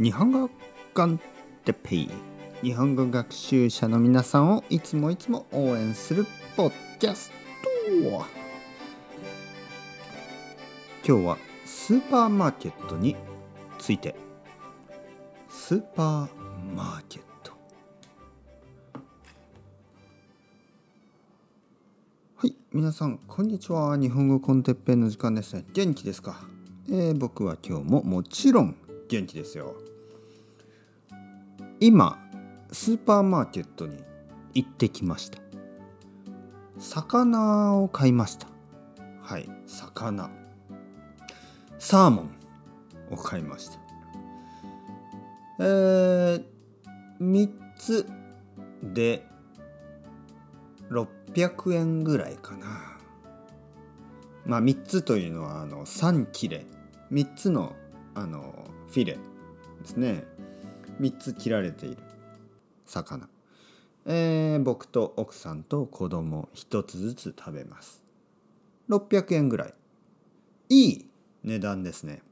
日本語コンテペイ日本語学習者の皆さんをいつもいつも応援するポッキャスト。今日はスーパーマーケットについてスーパーマーケット。はい皆さんこんにちは。日本語コンテッペイの時間ですね。元気ですか、えー、僕は今日ももちろん元気ですよ。今スーパーマーケットに行ってきました。魚を買いました。はい魚。サーモンを買いました。えー、3つで600円ぐらいかな。まあ3つというのはあの3切れ。3つのあのフィレですね。3つ切られている魚、えー、僕と奥さんと子供1つずつ食べます。600円ぐらい。いい値段ですね。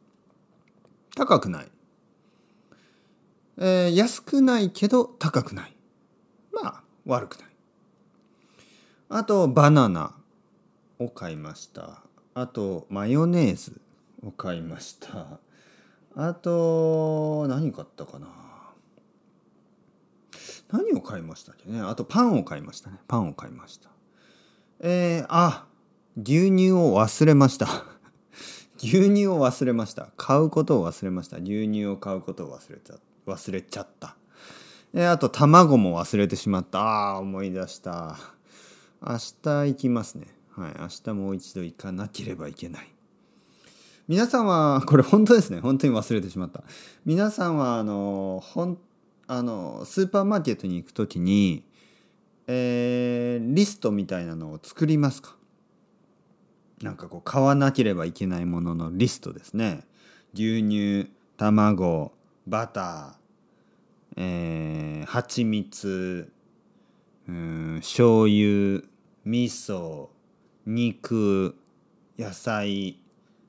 高くない、えー、安くないけど高くない。まあ悪くない。あとバナナを買いました。あとマヨネーズを買いました。あと何買ったかな。何を買いましたっけね。あとパンを買いましたね。パンを買いました。えー、あ牛乳を忘れました。牛乳を忘れました。買うことを忘れました。牛乳を買うことを忘れちゃ忘れちゃった。え、あと卵も忘れてしまった。あ思い出した。明日行きますね。はい明日もう一度行かなければいけない。皆さんはこれ本当ですね。本当に忘れてしまった。皆さんはあのほんあのスーパーマーケットに行く時に、えー、リストみたいなのを作りますか？なんかこう買わなければいけないもののリストですね。牛乳卵バターえー、蜂蜜うん醤油味噌肉野菜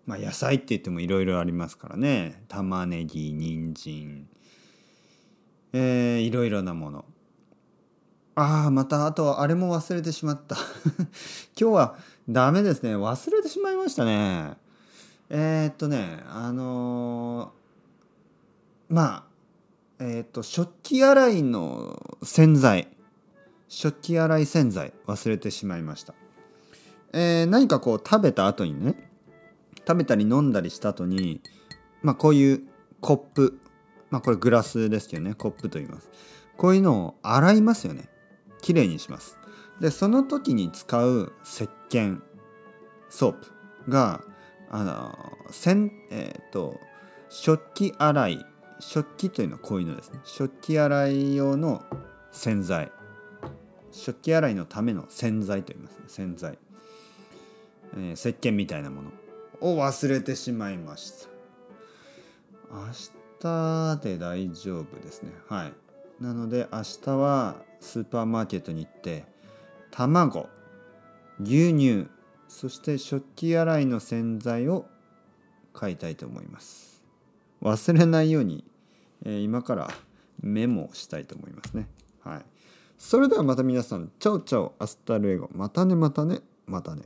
まあ野菜って言ってもいろいろありますからね。玉ねぎ人参。えー、いろいろなもの。ああまたあとあれも忘れてしまった。今日はダメですね。忘れてしまいましたね。えー、っとねあのー、まあえー、っと食器洗いの洗剤。食器洗い洗剤忘れてしまいました。えー、何かこう食べた後にね食べたり飲んだりした後にまあこういうコップまあこれグラスですけどね。コップと言います。こういうのを洗いますよね。きれいにします。でその時に使う石鹸ソープがあのせんえっ、ー、と食器洗い食器というのはこういうのですね。食器洗い用の洗剤。食器洗いのための洗剤と言いますね。洗剤、えー、石鹸みたいなもの。を忘れてしまいました。明日で大丈夫ですね。はい。なので明日はスーパーマーケットに行って卵牛乳そして食器洗いの洗剤を買いたいと思います。忘れないように、えー、今からメモしたいと思いますね。はい。それではまた皆さん chao chao hasta luego。またねまたねまたね。